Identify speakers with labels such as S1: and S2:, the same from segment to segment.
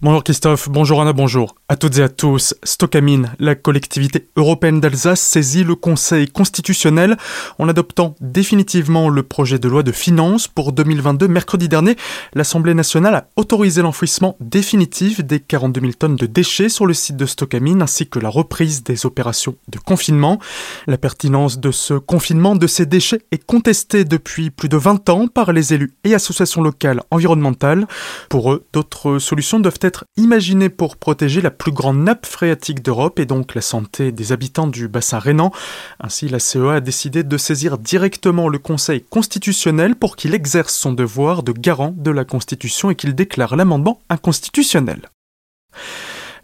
S1: Bonjour Christophe, bonjour Anna, bonjour à toutes et à tous. Stockamine, la collectivité européenne d'Alsace saisit le Conseil constitutionnel en adoptant définitivement le projet de loi de finances pour 2022. Mercredi dernier, l'Assemblée nationale a autorisé l'enfouissement définitif des 42 000 tonnes de déchets sur le site de Stockamine ainsi que la reprise des opérations de confinement. La pertinence de ce confinement de ces déchets est contestée depuis plus de 20 ans par les élus et associations locales environnementales. Pour eux, d'autres solutions doivent être être imaginé pour protéger la plus grande nappe phréatique d'Europe et donc la santé des habitants du bassin rhénan. Ainsi, la CEA a décidé de saisir directement le Conseil constitutionnel pour qu'il exerce son devoir de garant de la Constitution et qu'il déclare l'amendement inconstitutionnel.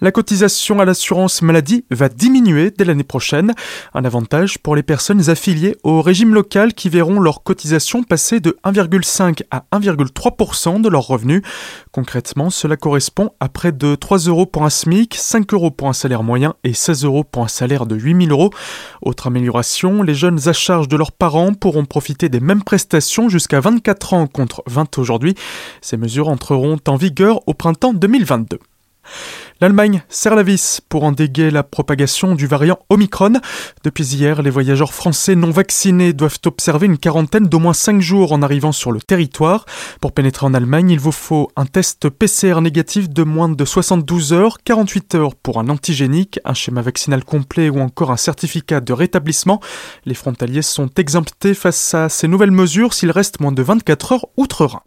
S1: La cotisation à l'assurance maladie va diminuer dès l'année prochaine, un avantage pour les personnes affiliées au régime local qui verront leur cotisation passer de 1,5 à 1,3% de leurs revenus. Concrètement, cela correspond à près de 3 euros pour un SMIC, 5 euros pour un salaire moyen et 16 euros pour un salaire de 8000 euros. Autre amélioration, les jeunes à charge de leurs parents pourront profiter des mêmes prestations jusqu'à 24 ans contre 20 aujourd'hui. Ces mesures entreront en vigueur au printemps 2022. L'Allemagne serre la vis pour endiguer la propagation du variant Omicron. Depuis hier, les voyageurs français non vaccinés doivent observer une quarantaine d'au moins 5 jours en arrivant sur le territoire. Pour pénétrer en Allemagne, il vous faut un test PCR négatif de moins de 72 heures, 48 heures pour un antigénique, un schéma vaccinal complet ou encore un certificat de rétablissement. Les frontaliers sont exemptés face à ces nouvelles mesures s'ils restent moins de 24 heures outre-Rhin.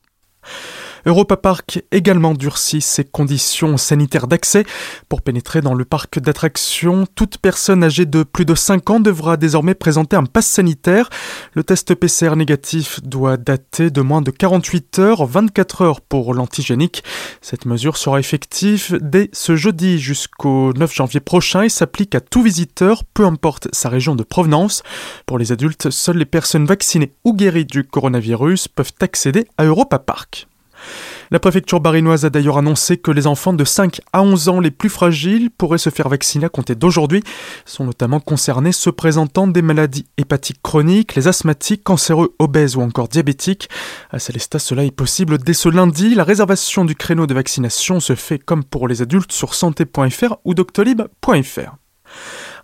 S1: Europa Park également durcit ses conditions sanitaires d'accès. Pour pénétrer dans le parc d'attractions, toute personne âgée de plus de 5 ans devra désormais présenter un pass sanitaire. Le test PCR négatif doit dater de moins de 48 heures, 24 heures pour l'antigénique. Cette mesure sera effective dès ce jeudi jusqu'au 9 janvier prochain et s'applique à tout visiteur, peu importe sa région de provenance. Pour les adultes, seules les personnes vaccinées ou guéries du coronavirus peuvent accéder à Europa Park. La préfecture barinoise a d'ailleurs annoncé que les enfants de 5 à 11 ans les plus fragiles pourraient se faire vacciner à compter d'aujourd'hui. Sont notamment concernés ceux présentant des maladies hépatiques chroniques, les asthmatiques, cancéreux, obèses ou encore diabétiques. À Célestat, cela est possible dès ce lundi. La réservation du créneau de vaccination se fait comme pour les adultes sur santé.fr ou doctolib.fr.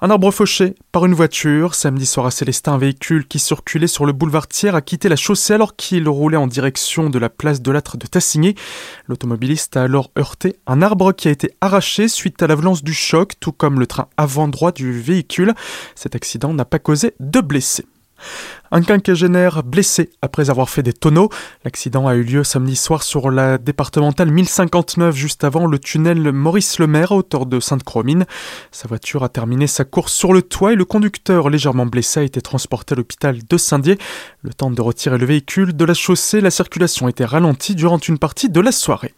S1: Un arbre fauché par une voiture. Samedi soir à Célestin, un véhicule qui circulait sur le boulevard Thiers a quitté la chaussée alors qu'il roulait en direction de la place de l'âtre de Tassigny. L'automobiliste a alors heurté un arbre qui a été arraché suite à la violence du choc, tout comme le train avant droit du véhicule. Cet accident n'a pas causé de blessés. Un quinquagénaire blessé après avoir fait des tonneaux. L'accident a eu lieu samedi soir sur la départementale 1059 juste avant le tunnel Maurice Lemaire à hauteur de Sainte-Cromine. Sa voiture a terminé sa course sur le toit et le conducteur légèrement blessé a été transporté à l'hôpital de Saint-Dié. Le temps de retirer le véhicule de la chaussée, la circulation était ralentie durant une partie de la soirée.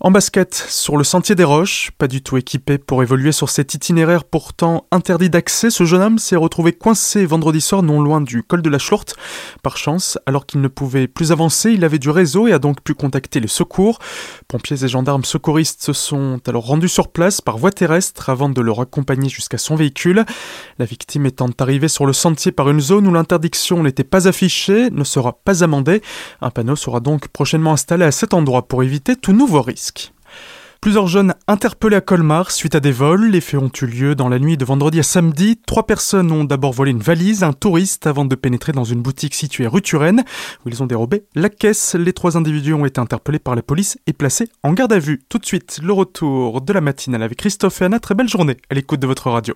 S1: En basket, sur le sentier des Roches, pas du tout équipé pour évoluer sur cet itinéraire pourtant interdit d'accès, ce jeune homme s'est retrouvé coincé vendredi soir non loin du col de la Schlorte. Par chance, alors qu'il ne pouvait plus avancer, il avait du réseau et a donc pu contacter les secours. Pompiers et gendarmes secouristes se sont alors rendus sur place par voie terrestre avant de le raccompagner jusqu'à son véhicule. La victime étant arrivée sur le sentier par une zone où l'interdiction n'était pas affichée, ne sera pas amendée. Un panneau sera donc prochainement installé à cet endroit pour éviter tout nouveau risque. Plusieurs jeunes interpellés à Colmar suite à des vols. Les faits ont eu lieu dans la nuit de vendredi à samedi. Trois personnes ont d'abord volé une valise, un touriste, avant de pénétrer dans une boutique située rue Turenne, où ils ont dérobé la caisse. Les trois individus ont été interpellés par la police et placés en garde à vue. Tout de suite, le retour de la matinale avec Christophe et Anna. Très belle journée à l'écoute de votre radio.